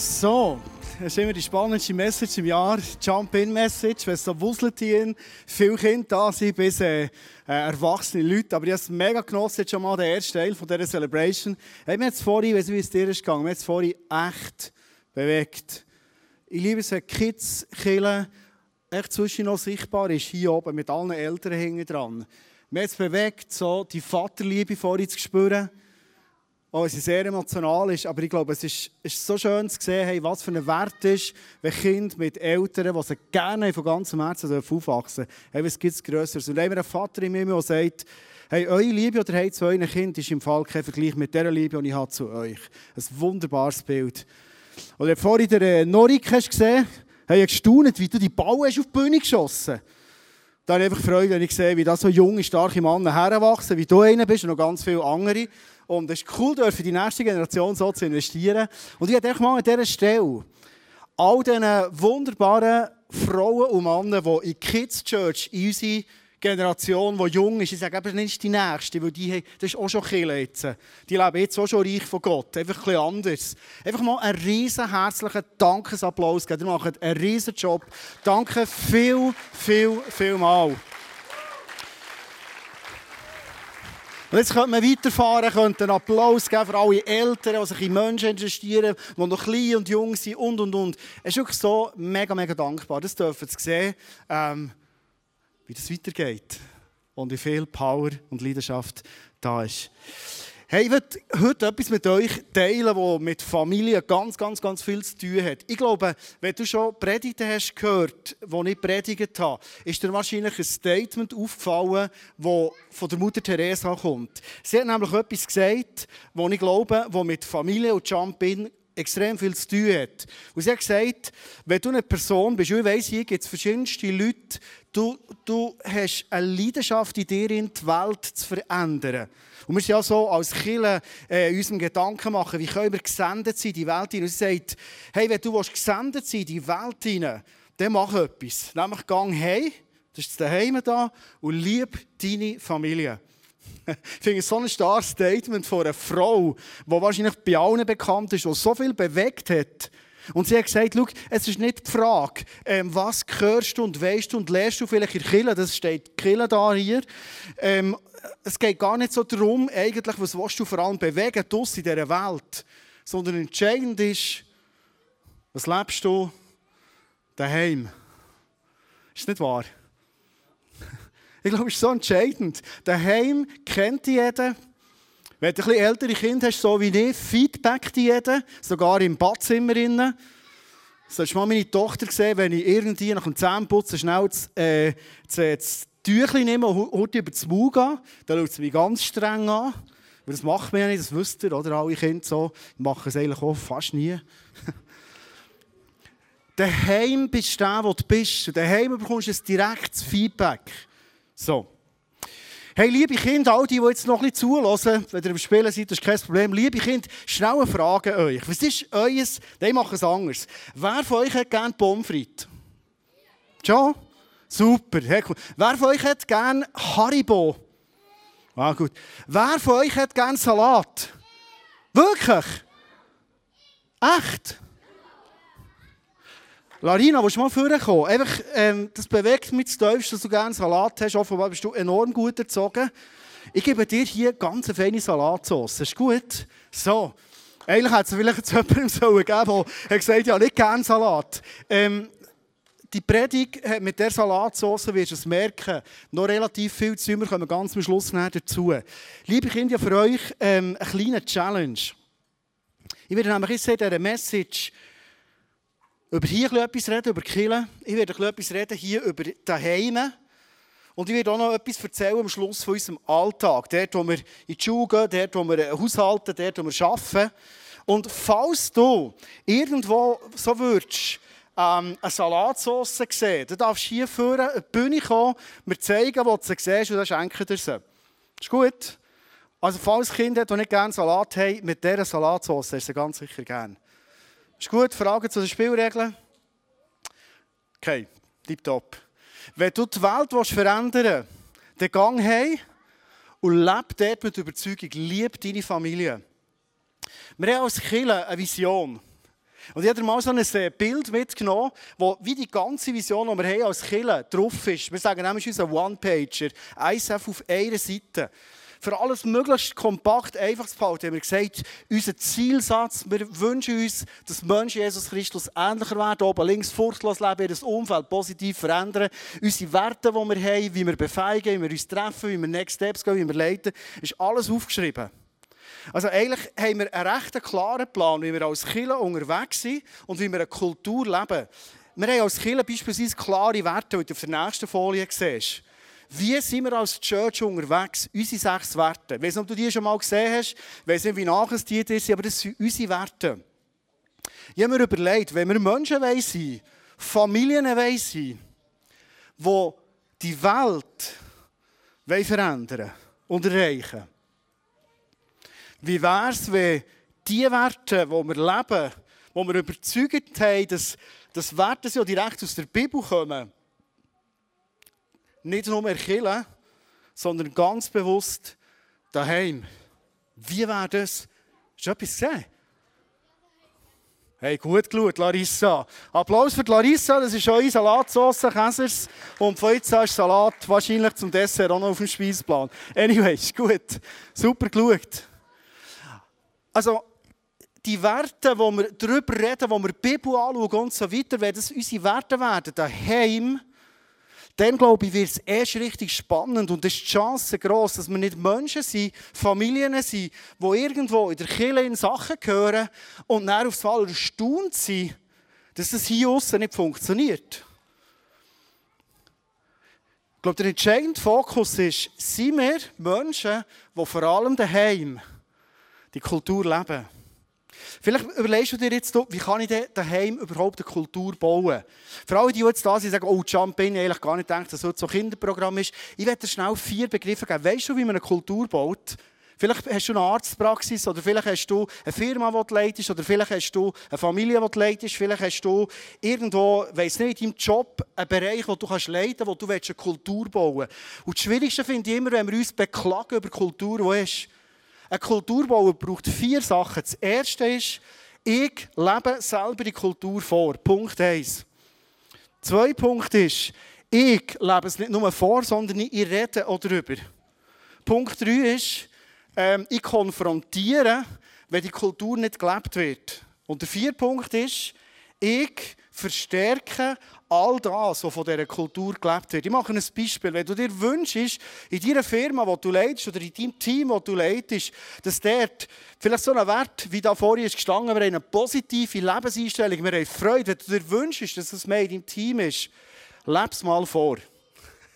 So, das ist immer die spannendste Message im Jahr, Jump-In-Message, wenn es so wuselt hier, viele Kinder da sind, bis äh, äh, erwachsene Leute. Aber ich habe es mega genossen, jetzt schon mal der erste Teil von dieser Celebration. Hey, wir haben es vorhin, weiß nicht, wie es dir ist gegangen, wir haben es vorhin echt bewegt. Ich liebe es, wenn Kids killen, echt zwischen noch sichtbar ist, hier oben, mit allen Eltern hinten dran. Wir haben es bewegt, so die Vaterliebe vorhin zu spüren auch wenn sie sehr emotional ist, aber ich glaube, es ist, ist so schön zu sehen, hey, was für ein Wert ist, wenn Kinder mit Eltern, die sie gerne von ganzem Herzen aufwachsen dürfen. Hey, was gibt es Größeres? Und dann haben wir einen Vater in mir, der sagt, hey, eure Liebe, ihr habt zu euren Kindern, ist im Fall kein Vergleich mit der Liebe, die ich habe zu euch. Ein wunderbares Bild. Oder vorhin der äh, Norik hast gesehen, hey, ich gestaunt, wie du die Ball hast auf die Bühne geschossen hast. Da habe ich einfach Freude, wenn ich sehe, wie da so junge, starke Männer heranwachsen, wie du einer bist und noch ganz viele andere. Und es ist cool, für die nächste Generation so zu investieren. Und ich hätte mal an dieser Stelle all diesen wunderbaren Frauen und Männer, die in Kids Church, unsere Generation, die jung ist, ich sage eben nicht die Nächste, weil die, das ist auch schon Kirche jetzt. Die leben jetzt auch schon reich von Gott, einfach ein anders. Einfach mal einen riesen herzlichen Dankesapplaus geben. Ihr macht einen riesen Job. Danke viel, viel, viel mal. Und jetzt könnte man weiterfahren, könnte einen Applaus geben für alle Eltern, die sich in Menschen investieren, die noch klein und jung sind und, und, und. Es ist wirklich so mega, mega dankbar. Das dürfen Sie sehen, ähm, wie das weitergeht und wie viel Power und Leidenschaft da ist. Hey, ich möchte heute etwas mit euch teilen, das mit Familie ganz, ganz, ganz viel zu tun hat. Ich glaube, wenn du schon Predigten hast gehört, die ich predigt habe, ist dir wahrscheinlich ein Statement aufgefallen, das von der Mutter Teresa kommt. Sie hat nämlich etwas gesagt, das ich glaube, das mit Familie und Jump-In extrem viel zu tun hat. Und sie hat gesagt, wenn du eine Person bist, ich weiss, hier gibt es verschiedenste Leute, du, du hast eine Leidenschaft in dir, die Welt zu verändern. Und wir sind ja so als Killer äh, unserem Gedanken machen, wie können wir gesendet sein in die Welt hinein. Und sie sagt, hey, wenn du willst gesendet sein in die Welt hinein, dann mach etwas. Nämlich gang hey, das ist daheim da, und lieb deine Familie. Ich finde so ein starkes Statement von einer Frau, die wahrscheinlich bei allen bekannt ist, die so viel bewegt hat. Und sie hat gesagt, schau, es ist nicht die Frage, ähm, was hörst du und weißt du und lernst du vielleicht in Kille, das steht Kille da hier. Ähm, es geht gar nicht so darum, eigentlich, was willst du vor allem bewegen in dieser Welt, sondern entscheidend ist, was lebst du daheim. Ist nicht wahr? Ich glaube, es ist so entscheidend. Daheim kennt jeder. Wenn du ein bisschen ältere Kinder hast, so wie ich, Feedback jeder, sogar im Badzimmer. Sollst du mal meine Tochter sehen, wenn ich irgendwie nach dem Zähneputzen schnell das, äh, das, Tüchlein nehme und heute über das Maul gehe, dann schaut sie mich ganz streng an. Aber das macht man ja nicht, das wisst ihr, oder? Alle Kinder so. Die machen es eigentlich auch fast nie. Daheim bist du der, wo du bist. Daheim bekommst du ein direktes Feedback. So. Hey, liebe Kinder, all die, die jetzt noch ein bisschen zulassen, wenn ihr im Spielen seid, das ist kein Problem. Liebe Kinder, schnell eine Frage an euch. Was ist euer, die machen es anders. Wer von euch hat gerne Pommes frites? Super, hey, cool. Wer von euch hat gerne Haribo? Ah, gut. Wer von euch hat gerne Salat? Wirklich? Echt? Larina, willst du mal vorkommen? Einfach, ähm, das bewegt mich zu tief, dass du gerne Salat hast. Offenbar bist du enorm gut erzogen. Ich gebe dir hier ganz eine feine Salatsauce. Ist gut? So. Eigentlich hätte es vielleicht jemandem sollen geben der gesagt ja, nicht gerne Salat. Ähm, die Predigt hat mit der Salatsauce, wirst du es merken, noch relativ viel zu kommen ganz am Schluss dazu. Liebe Kinder, für euch ähm, eine kleine Challenge. Ich werde nämlich in dieser Message über hier etwas reden, über Killen. Ich werde etwas reden hier über daheim. Und ich werde auch noch etwas erzählen am Schluss von unserem Alltag. Dort, wo wir in die Schule gehen, dort, wo wir haushalten, dort, wo wir arbeiten. Und falls du irgendwo so würdest, ähm, eine Salatsauce sehen, dann darfst du hier vorne eine Bühne kommen, mir zeigen, wo du sie siehst, und dann schenken dir sie. Ist gut? Also falls Kinder, die nicht gerne Salat haben, mit dieser Salatsauce ist sie ganz sicher gerne. Ist gut? Fragen zu den Spielregeln? Okay, tipptopp. Wenn du die Welt verändern willst, dann gang heim und lebe dort mit Überzeugung. Liebe deine Familie. Wir haben als Kirche eine Vision. Und ich habe mal so ein äh, Bild mitgenommen, wo wie die ganze Vision, die wir haben als Killer drauf ist. Wir sagen nämlich unseren One-Pager, ISF auf einer Seite. Für alles möglichst kompakt einfach zu behalten, haben wir gesagt, unser Zielsatz, wir wünschen uns, dass Menschen Jesus Christus ähnlicher werden, oben links furchtlos leben, ihr Umfeld positiv verändern, unsere Werte, die wir haben, wie wir befeigen, wie wir uns treffen, wie wir Next Steps gehen, wie wir leiten, ist alles aufgeschrieben. Also eigentlich haben wir einen recht klaren Plan, wie wir als Kirche unterwegs sind und wie wir eine Kultur leben. Wir haben als Kirche beispielsweise klare Werte, die du auf der nächsten Folie siehst. Wie sind wir als Church unterwegs? Unsere sechs Werte. Ich weiß nicht, ob du die schon mal gesehen hast. Ich weiß nicht, wie nachher die sind, aber das sind unsere Werte. Ich habe mir überlegt, wenn wir Menschen sein Familien sein die die Welt verändern und erreichen wie wäre es, wenn die Werte, die wir leben, wo wir überzeugt haben, dass, dass Werte ja direkt aus der Bibel kommen, nicht nur erkillen, sondern ganz bewusst daheim. Wie wäre das? Hast du etwas gesehen? Hey, gut geschaut, Larissa. Applaus für Larissa, das ist eure Salatsauce, Käsers. Und von jetzt hast Salat wahrscheinlich zum Dessert auch noch auf dem Speisplan. Anyway, ist gut. Super geschaut. Also, die Werte, wo wir darüber reden, wo wir die Bibel anschauen und so weiter, wenn das unsere Werte werden, daheim, dann glaube ich, wird es erst richtig spannend und es ist die Chance groß, dass wir nicht Menschen sind, Familien sind, die irgendwo in der Kirche in Sachen gehören und dann aufs Fall erstaunt sind, dass das hier außen nicht funktioniert. Ich glaube, der entscheidende Fokus ist, sind wir Menschen, die vor allem daheim die Kultur leben. Vielleicht überlegst du dir jetzt, wie kann ich daheim überhaupt eine Kultur bauen? Für alle, die jetzt da sind, sagen, oh, Jump ich eigentlich gar nicht gedacht, dass das so ein Kinderprogramm ist. Ich werde dir schnell vier Begriffe geben. Weißt du, wie man eine Kultur baut? Vielleicht hast du eine Arztpraxis oder vielleicht hast du eine Firma, die du leitest oder vielleicht hast du eine Familie, die du leitest. Vielleicht hast du irgendwo, weiss nicht, in deinem Job einen Bereich, den du kannst leiten kannst, wo du eine Kultur bauen willst. Und das Schwierigste finde ich immer, wenn wir uns beklagen über Kultur, die ist. Ein Kulturbauer braucht vier Sachen. Das erste ist, ich lebe selber die Kultur vor. Punkt 1. Zwei Punkt ist, ich lebe es nicht nur vor, sondern ich rede auch darüber. Punkt 3 ist, ähm, ich konfrontiere, wenn die Kultur nicht gelebt wird. Und der vierte Punkt ist, ich verstärke all das, was von dieser Kultur gelebt wird. Ich mache ein Beispiel. Wenn du dir wünschst, in deiner Firma, die du leitest, oder in deinem Team, das du leitest, dass dort vielleicht so ein Wert, wie da vorhin ist gestanden, wir haben eine positive Lebenseinstellung, wir haben Freude. Wenn du dir wünschst, dass es mehr in deinem Team ist, lebe es mal vor.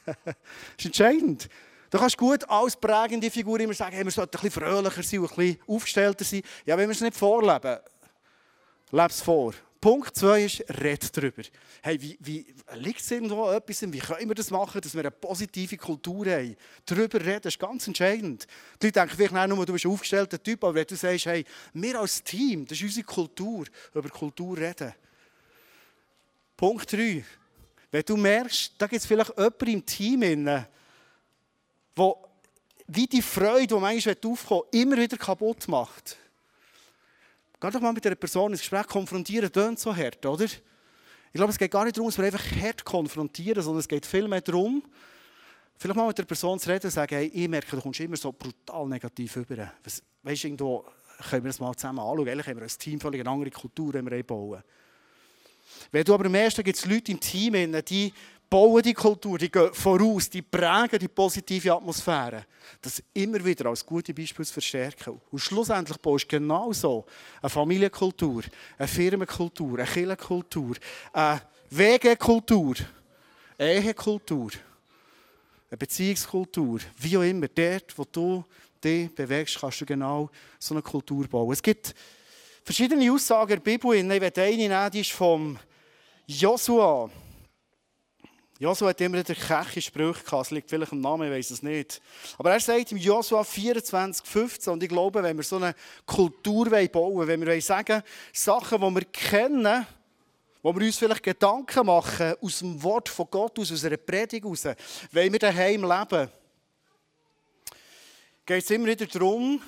das ist entscheidend. Du kannst gut als prägende Figur immer sagen, hey, wir sollten ein bisschen fröhlicher sein ein bisschen aufgestellter sein. Ja, wenn wir es nicht vorleben, lebe es vor. Punkt 2 ist, red darüber. Hey, wie, wie liegt es irgendwo etwas, wie können wir das machen, dass wir eine positive Kultur haben? Darüber reden ist ganz entscheidend. Die Leute denken vielleicht nur, du bist ein aufgestellter Typ, aber wenn du sagst, hey, wir als Team, das ist unsere Kultur, über Kultur reden. Punkt 3. Wenn du merkst, da gibt es vielleicht jemanden im Team, der wie die Freude, die manchmal aufkommt, immer wieder kaputt macht. Geh doch mal mit einer Person ins Gespräch konfrontieren, tönt so hart, oder? Ich glaube, es geht gar nicht darum, dass wir einfach hart konfrontieren, sondern es geht vielmehr darum, vielleicht mal mit der Person zu reden und zu sagen, hey, ich merke, du kommst immer so brutal negativ rüber. Weißt du, irgendwo können wir das mal zusammen anschauen. Eigentlich haben wir als Team völlig eine andere Kultur, die wir bauen. Wenn du aber merkst, da gibt es Leute im Team, die bauen die Kultur, die gehen voraus, die prägen die positive Atmosphäre. Das immer wieder als gute Beispiele zu verstärken. Und schlussendlich baust du genau so eine Familienkultur, eine Firmenkultur, eine Kirchenkultur, eine Wegekultur, eine Ehekultur, eine Beziehungskultur, wie auch immer. Dort, wo du dich bewegst, kannst du genau so eine Kultur bauen. Es gibt verschiedene Aussagen in der Bibel. Ich werde eine nehmen, die ist vom Joshua. Josua hat immer wieder keche Sprüche gehabt. Es liegt vielleicht im Namen, ich weiß es nicht. Aber er sagt im Josua 24, 15, und ich glaube, wenn wir so eine Kultur bauen wollen, wenn wir sagen, Sachen, die wir kennen, wo wir uns vielleicht Gedanken machen, aus dem Wort von Gott, aus unserer Predigt raus, wenn wir daheim leben, geht es immer wieder darum,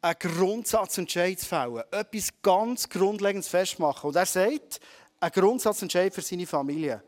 einen Grundsatzentscheid zu fällen, etwas ganz Grundlegendes festmachen. Und er sagt, ein Grundsatzentscheid für seine Familie.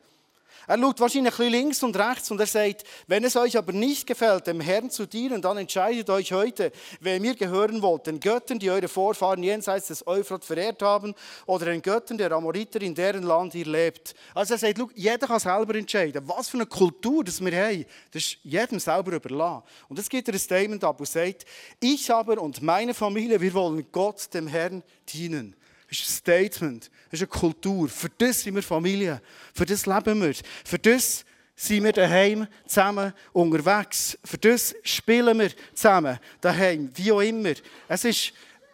Er schaut wahrscheinlich ein links und rechts und er sagt, wenn es euch aber nicht gefällt, dem Herrn zu dienen, dann entscheidet euch heute, wer mir gehören wollt, den Göttern, die eure Vorfahren jenseits des Euphrat verehrt haben, oder den Göttern der Amoriter, in deren Land ihr lebt. Also er sagt, jeder kann selber entscheiden. Was für eine Kultur das wir haben, das ist jedem selber überlassen. Und es gibt er ein Statement ab und sagt, ich aber und meine Familie, wir wollen Gott, dem Herrn, dienen. Ist ein Statement, ist eine Kultur. Für das sind wir Familie, für das leben wir, für das sind wir daheim zusammen unterwegs, für das spielen wir zusammen daheim, wie auch immer. Es ist,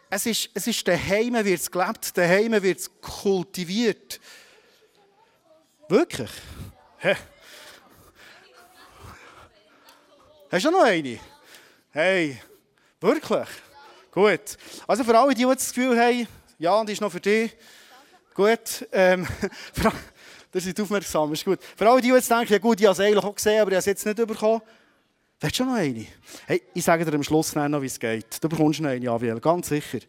es ist, es ist daheim wird es gelebt, daheim wird es kultiviert. Wirklich? Hä? Hast du noch eine? Hey, wirklich? Gut. Also für alle, die das Gefühl haben, ja, die ist noch für dich. Gut. Ähm, das ist aufmerksam, ist gut. Für alle, die jetzt denken, ja gut, ich habe es eigentlich auch gesehen, aber ich habe es jetzt nicht bekommen. Willst du noch eine? Hey, ich sage dir am Schluss noch, wie es geht. Du bekommst noch eine, Aviel, ganz sicher.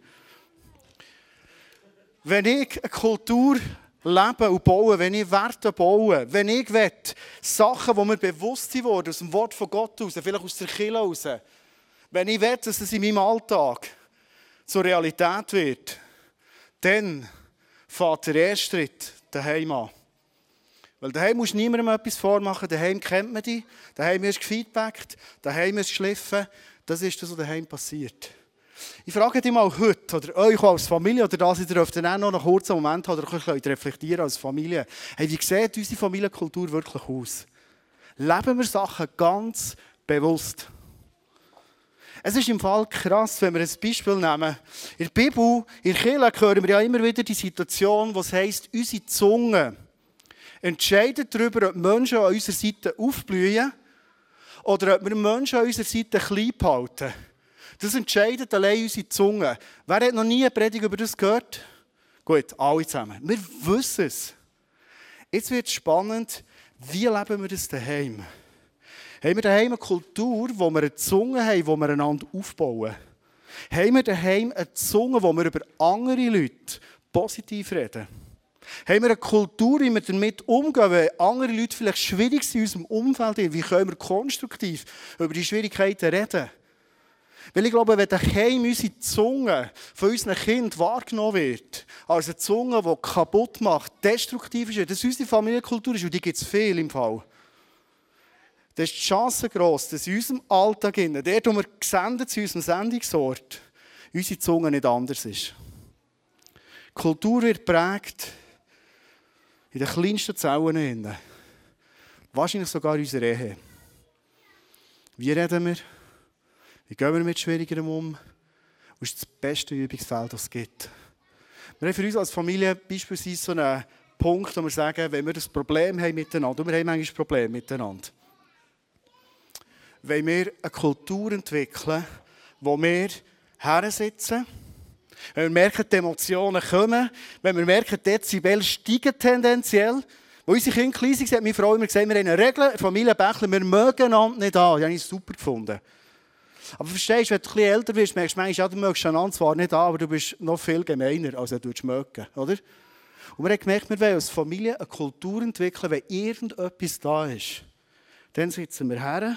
Wenn ich eine Kultur lebe und baue, wenn ich Werte baue, wenn ich will, Sachen, die mir bewusst sind aus dem Wort von Gott raus, vielleicht aus der Kirche raus, wenn ich will, dass es in meinem Alltag zur Realität wird, dann fährt der erste Schritt daheim an. Weil daheim musst du niemandem etwas vormachen, daheim kennt man dich, daheim wirst du gefeedbackt, daheim wirst du geschliffen. Das ist das, was daheim passiert. Ich frage dich mal heute, oder euch als Familie, oder das, ihr dürft dann auch noch einen kurzen Moment haben, oder könnt reflektieren als Familie. Hey, wie sieht unsere Familienkultur wirklich aus? Leben wir Sachen ganz bewusst? Es ist im Fall krass, wenn wir ein Beispiel nehmen. In der Bibel, in der Kirche hören wir ja immer wieder die Situation, wo es heisst, unsere Zunge entscheidet darüber, ob Menschen an unserer Seite aufblühen oder ob wir Menschen an unserer Seite klein behalten. Das entscheidet allein unsere Zunge. Wer hat noch nie eine Predigt über das gehört? Gut, alle zusammen. Wir wissen es. Jetzt wird es spannend, wie leben wir das daheim? Haben wir daheim eine Kultur, wo wir eine Zunge haben, wo wir einander aufbauen? Haben wir daheim eine Zunge, wo wir über andere Leute positiv reden? Haben wir eine Kultur, wie wir damit umgehen, wenn andere Leute vielleicht schwierig sind in unserem Umfeld? Wie können wir konstruktiv über die Schwierigkeiten reden? Weil ich glaube, wenn daheim unsere Zunge von unseren Kindern wahrgenommen wird, als eine Zunge, die kaputt macht, destruktiv ist, dass unsere Familienkultur ist, und die gibt es viel im Fall, dann ist die Chance gross, dass in unserem Alltag, dort, wo wir gesendet zu unserem Sendungsort, unsere Zunge nicht anders ist. Die Kultur wird prägt in den kleinsten Zellen. Wahrscheinlich sogar in unserer Ehe. Wie reden wir? Wie gehen wir mit Schwierigerem um? Das ist das beste Übungsfeld, das es gibt. Wir haben für uns als Familie beispielsweise so einen Punkt, wo wir sagen, wenn wir das Problem haben miteinander, und wir haben manchmal Probleme miteinander, wollen wir eine Kultur entwickeln, wo wir hersitzen, wenn wir merken, die Emotionen kommen, wenn wir merken, die Dezibel steigen tendenziell, wo unsere Kinder klein sind, hat meine Frau immer gesagt, wir haben eine Regel, Familie wir mögen einander nicht an. Die habe ich super gefunden. Aber verstehst du, wenn du bisschen älter wirst, merkst du manchmal, ja, du mögst einander zwar nicht an, aber du bist noch viel gemeiner, als du mögen, oder? Und wir haben gemerkt, wir wollen als Familie eine Kultur entwickeln, wenn irgendetwas da ist. Dann sitzen wir her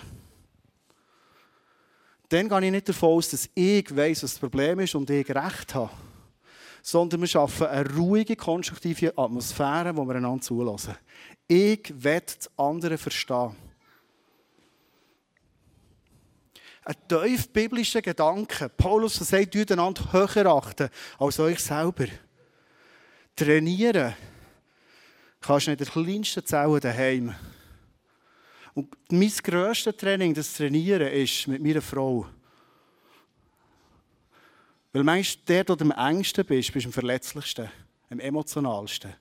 dann gehe ich nicht davon aus, dass ich weiß, was das Problem ist und ich recht habe. Sondern wir schaffen eine ruhige, konstruktive Atmosphäre, wo wir einander zulassen. Ich will das andere verstehen. Ein tief biblischer Gedanke. Paulus sagt, ihr einander höher achten als euch selber. Trainieren kannst du nicht der kleinsten Zelle daheim. Und mein grösstes Training, das Trainieren, ist mit meiner Frau. Weil manchmal der, der am engsten bist, bist am verletzlichsten, am emotionalsten.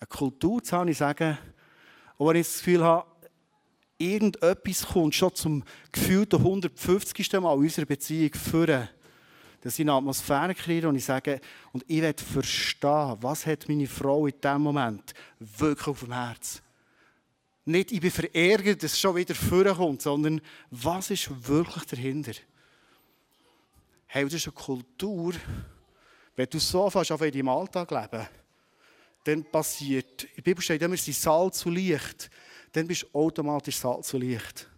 Eine Kultur zu haben, ich sage, auch wenn ich das Gefühl habe, irgendetwas kommt schon zum gefühlten 150. Mal unserer Beziehung führen, dass ich eine Atmosphäre kriege und ich sage, und ich will verstehen, was hat meine Frau in diesem Moment wirklich auf dem Herzen nicht, ich bin verärgert, dass es schon wieder vorkommt, sondern was ist wirklich dahinter? Hey, das ist eine Kultur, wenn du so fast auf in deinem Alltag leben, dann passiert, in der Bibel steht immer, sie Salz zu Licht, dann bist du automatisch Salz zu Licht.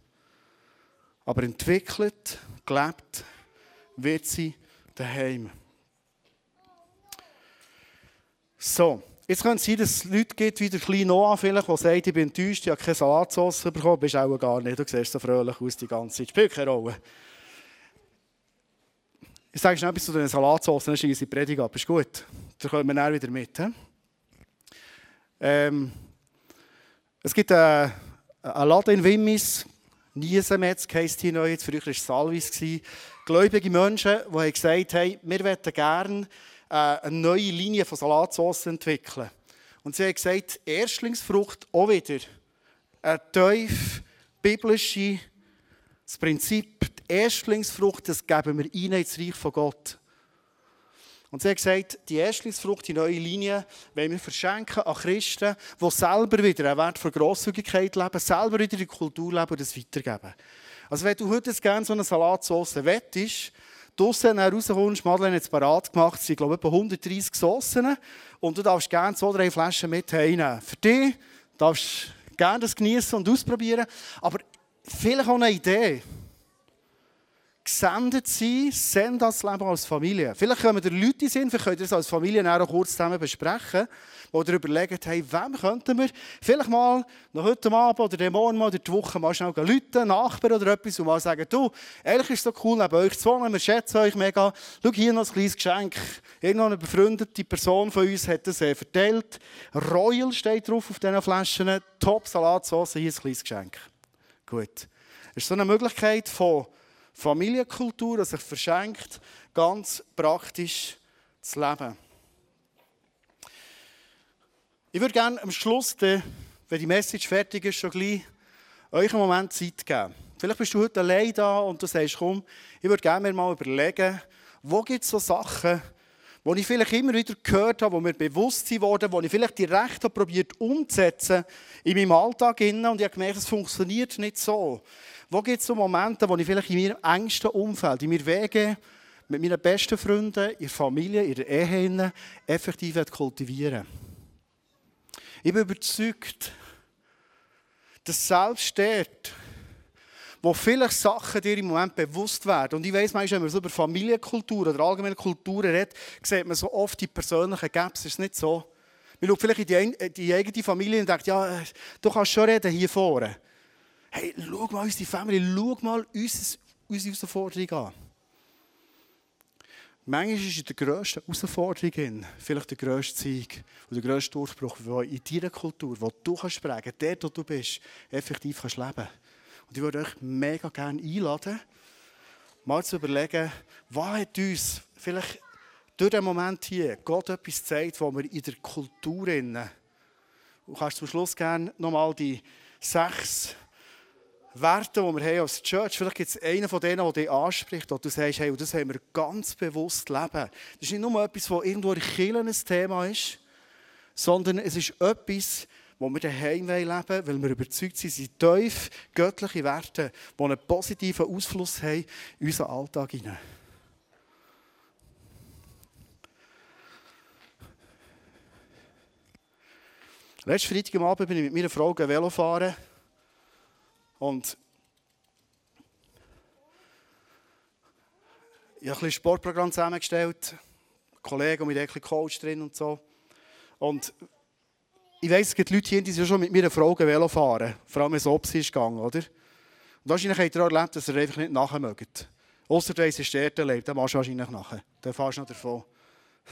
Aber entwickelt, gelebt, wird sie daheim. So, jetzt könnte es sein, dass es Leute gibt, wie der kleine Noah vielleicht, der sagt, ich bin enttäuscht, ich habe keine Salatsauce bekommen. Bist auch gar nicht, du siehst so fröhlich aus die ganze Zeit. Spielt keine Rolle. Ich sage schnell etwas zu den Salatsauce, dann schieße ich die Predigt ab. Ist gut? Da kommen wir dann wieder mit. Ähm, es gibt einen, einen Laden in Wimmis, Niesemetz heisst hier neu, früher war es Salvis. Gläubige Menschen, die gesagt haben, wir möchten gerne äh, eine neue Linie von Salatsauce entwickeln. Und sie haben gesagt, Erstlingsfrucht auch wieder eine tief biblische das Prinzip, die Erstlingsfrucht, das geben wir rein ins Reich von Gott. Und sie hat gesagt, die Erstlingsfrucht, die neue Linie, wollen wir verschenken an Christen, die selber wieder einen Wert von Grosszügigkeit leben, selber wieder die Kultur leben und das weitergeben. Also wenn du heute gerne so eine Salatsauce wettest, draussen rauskommst, Madeleine hat es parat gemacht, es sind glaube ich etwa 130 Soßen und du darfst gerne zwei, drei Flaschen mit heimnehmen. Für dich darfst du gerne das genießen und ausprobieren, aber vielleicht auch eine Idee. Gesendet sein, send das Leben als Familie. Vielleicht kommen da Leute sind, vielleicht könnt ihr das als Familie auch kurz zusammen besprechen, oder überlegen, hey, wem könnten wir vielleicht mal noch heute Abend oder den Morgen mal oder die Woche mal schnell Leute, Nachbarn oder etwas und mal sagen, du, ehrlich ist es so cool, neben euch zu wohnen, wir schätzen euch mega. Schau, hier noch ein kleines Geschenk. Irgendwo eine befreundete Person von uns hat das äh, verteilt. Royal steht drauf auf diesen Flaschen. Top Salatsauce, hier ein kleines Geschenk. Gut. Es ist so eine Möglichkeit von Familienkultur, die sich verschenkt, ganz praktisch zu leben. Ich würde gerne am Schluss, wenn die Message fertig ist, schon gleich euch einen Moment Zeit geben. Vielleicht bist du heute allein da und du sagst, komm, ich würde gerne mir mal überlegen, wo gibt es so Sachen, die ich vielleicht immer wieder gehört habe, die mir bewusst wurden, die ich vielleicht direkt habe probiert umzusetzen in meinem Alltag. Und ich habe gemerkt, es funktioniert nicht so. Wo gibt es so Momente, wo ich vielleicht in meinem engsten Umfeld, in meinen Wegen, mit meinen besten Freunden, in der Familie, in der Ehe effektiv kultivieren Ich bin überzeugt, dass selbst dort, wo vielleicht Sachen dir im Moment bewusst werden. Und ich weiss, manchmal, wenn man so über Familienkultur oder allgemeine Kulturen redet, sieht man so oft die persönlichen Gaps. Ist nicht so? Man schaut vielleicht in die, die eigene Familie und denkt, ja, du kannst schon reden hier vorne. Hey, schau mal unsere Familie, schau mal unsere, Herausforderung an. Manchmal ist in der grössten Herausforderung vielleicht der grösste Sieg und der grösste Durchbruch, in deiner Kultur, wo du kannst prägen, dort, wo du bist, effektiv kannst leben Und ich würde euch mega gerne einladen, mal zu überlegen, was hat uns vielleicht durch den Moment hier Gott etwas zeigt, wo wir in der Kultur innen. Du kannst zum Schluss gerne nochmal die sechs Werte, die wir haben als Church, vielleicht gibt es einen von denen, der dich anspricht, und du sagst, hey, das haben wir ganz bewusst leben. Das ist nicht nur etwas, das irgendwo in Kirchen ein Thema ist, sondern es ist etwas, wo wir daheim leben wollen, weil wir überzeugt sind, sind tief göttliche Werte, die einen positiven Ausfluss haben in unseren Alltag hinein. Letzten Freitag Abend bin ich mit meiner Frau Velo fahren. Und ich habe ein Sportprogramm zusammengestellt, Kollegen mit ein Coach drin und so. Und ich weiss, es gibt Leute hier, die sind schon mit mir Frau Velo fahren, vor allem wenn es Obst ist gegangen, oder? Und wahrscheinlich habt ihr auch erlebt, dass ihr einfach nicht nachher mögt. Ausser du hast in Städten lebt, dann machst du wahrscheinlich nachher. Dann fährst du noch davon.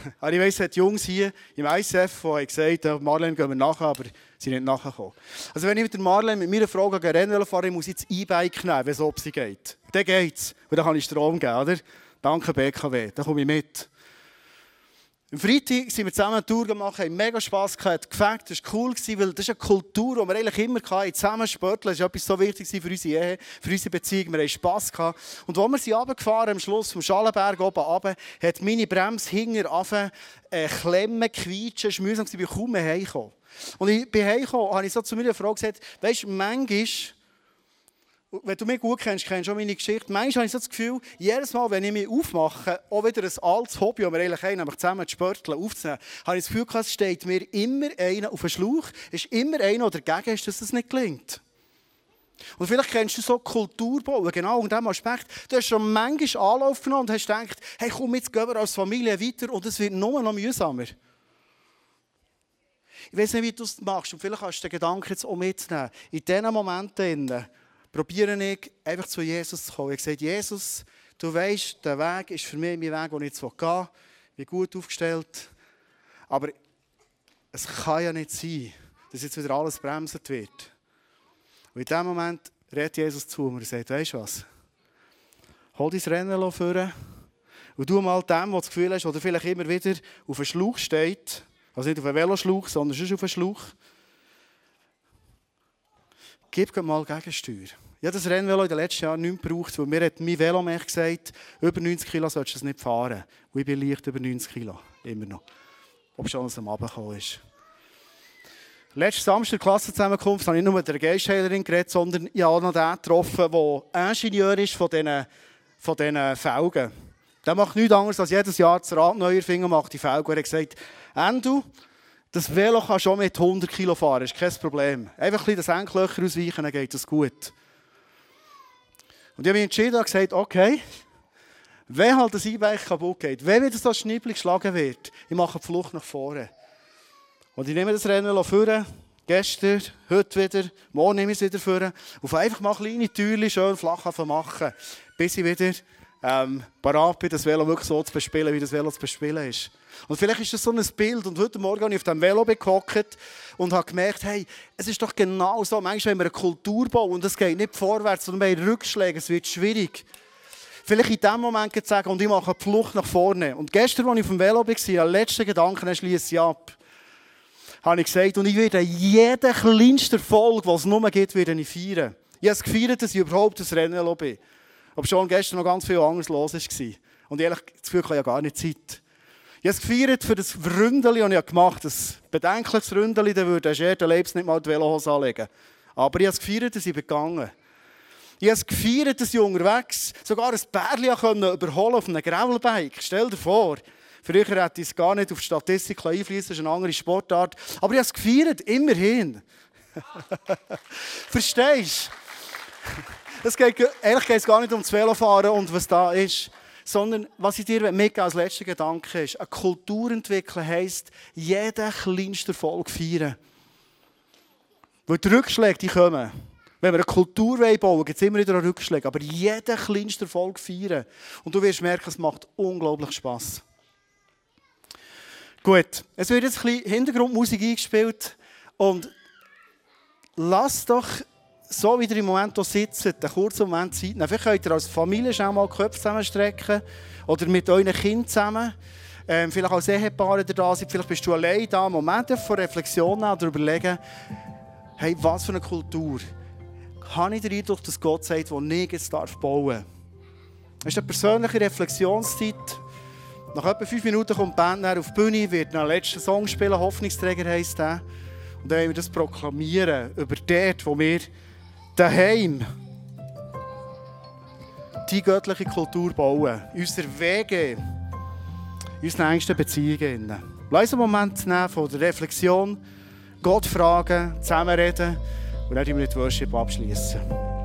Aber ich weiss, es hat Jungs hier im ICF, die gesagt haben, Marlene gehen wir nachher, aber sie sind nicht nachgekommen. Also wenn ich mit der Marlene mit meiner Frau Rennen fahre, muss ich das E-Bike nehmen, wenn es ob sie geht. Dann geht's. Und dann kann ich Strom geben, oder? Danke BKW, dann komme ich mit. Am Freitag sind wir zusammen eine Tour gemacht, haben mega Spass gehabt, gefällt, das war cool, weil das ist eine Kultur, die wir eigentlich immer hatten, zusammen sporteln, das war etwas so wichtig für unsere Ehe, für unsere Beziehung, wir hatten Spass gehabt. Und als wir sie runtergefahren am Schluss vom Schalenberg oben runter, hat meine Bremse hinter angefangen, äh, klemmen, quietschen, es war mühsam, ich bin kaum heimgekommen. Und ich bin heimgekommen, habe ich so zu meiner Frau gesagt, weisst du, manchmal wenn du mich gut kennst, kennst du auch meine Geschichte. Manchmal habe ich so das Gefühl, jedes Mal, wenn ich mich aufmache, auch wieder ein altes Hobby, das wir eigentlich haben, nämlich zusammen zu spörteln, aufzunehmen, habe ich das Gefühl, es steht mir immer einer auf den Schlauch, ist immer einer, der dagegen ist, dass es nicht gelingt. Und vielleicht kennst du so Kulturbauen, genau in diesem Aspekt. Du hast schon manchmal Anlauf genommen und hast gedacht, hey, komm, jetzt gehen wir als Familie weiter und es wird nur noch mühsamer. Ich weiß nicht, wie du es machst und vielleicht kannst du den Gedanken jetzt auch mitnehmen. In diesen Momenten probiere ich einfach zu Jesus zu kommen. Ich sage, Jesus, du weißt, der Weg ist für mich mein Weg, den ich jetzt gehen will. Ich bin gut aufgestellt. Aber es kann ja nicht sein, dass jetzt wieder alles bremset wird. Und in dem Moment redet Jesus zu mir und sagt, weißt du was? Hol dein Rennen vor und du mal dem, der das Gefühl hast, oder vielleicht immer wieder auf einem Schlauch steht, also nicht auf einem Veloschlauch, sondern schon auf einem Schlauch, gib mal Gegensteuer. Ich habe das Rennvelo in den letzten Jahren nicht gebraucht, weil mir hat mein Velomech gesagt, über 90 Kilo solltest du es nicht fahren. Und ich bin leicht über 90 Kilo, immer noch. Ob schon es am Abend gekommen ist. Letzten Samstag Klassenzusammenkunft habe ich nicht nur mit der Geistheilerin geredet, sondern ich habe auch noch den getroffen, der Ingenieur ist von diesen, von diesen Felgen. Der macht nichts anderes als jedes Jahr das Rad neu erfinden macht die Felgen. Er hat gesagt, Endo, das Velo kann schon mit 100 Kilo fahren, ist kein Problem. Einfach ein bisschen das Enkelöcher ausweichen, dann geht das gut. Und ich habe mich entschieden und gesagt, okay, wenn halt das E-Bike kaputt geht, wenn wieder so Schnippel geschlagen wird, ich mache die Flucht nach vorne. Und ich nehme das Rennen vor, gestern, heute wieder, morgen nehme ich es wieder vor, auf einfach mal kleine Türchen schön flach machen, bis ich wieder ähm, parat bin, das Velo wirklich so zu bespielen, wie das Velo zu bespielen ist. Und vielleicht ist das so ein Bild. Und heute Morgen habe ich auf dem Velo gehockt und habe gemerkt, hey, es ist doch genau so. Manchmal haben wir eine Kultur bauen und es geht nicht vorwärts, sondern wir haben Rückschläge, es wird schwierig. Vielleicht in diesem Moment zu sagen, und ich mache eine Flucht nach vorne. Und gestern, als ich auf dem Velo war, der letzte Gedanke, schließe ich ab, habe ich gesagt, und ich werde jeden kleinsten Erfolg, was es nur gibt, werde ich feiern. Ich habe es gefeiert, dass ich überhaupt das Rennen bin. Aber schon gestern noch ganz viel anderes los war. Und ehrlich, das Gefühl, ich ja gar nicht Zeit. Ich habe gefeiert für das Ründeli, das ich gemacht habe. Das bedenkliches Ründeli, da würde der Lebens nicht mal die Velohose anlegen. Aber ich habe gefeiert, dass ich begangen Ich habe gefeiert, dass ich unterwegs sogar ein Bärli überholen auf einem Gravelbike. Stell dir vor, früher hätte ich es gar nicht auf die Statistik einfließen, das ist eine andere Sportart. Aber ich habe es gefeiert, immerhin. Verstehst du? Es geht, ehrlich geht es gar nicht um das Velofahren und was da ist. Sondern was ich dir mitgeben als letzter Gedanke ist, eine Kultur entwickeln heisst, jeden kleinsten Erfolg feiern. Weil die Rückschläge, die kommen. Wenn wir eine Kultur bauen gibt es immer wieder Rückschläge. Aber jeden kleinsten Erfolg feiern. Und du wirst merken, es macht unglaublich Spass. Gut, es wird jetzt ein bisschen Hintergrundmusik eingespielt. Und lass doch so wie ihr im Moment hier sitzt, einen kurzen Moment Zeit nehmen. Vielleicht könnt ihr als Familie schon mal die Köpfe zusammenstrecken oder mit euren Kindern zusammen. Ähm, vielleicht als Ehepaare da sind, vielleicht bist du allein da. Momente von Reflexion oder überlegen, hey, was für eine Kultur habe ich den Eindruck, dass Gott sagt, wo nirgends darf bauen Das ist eine persönliche Reflexionszeit. Nach etwa fünf Minuten kommt die Band auf die Bühne, wird einen letzten Song spielen, Hoffnungsträger heisst der. Und dann wollen wir das proklamieren über dort, wo wir daheim. Die göttliche Kultur bauen, in unserer in unseren engsten Beziehungen. Lass einen Moment nehmen von der Reflexion, Gott fragen, zusammenreden. Und dann mit Worship abschließen.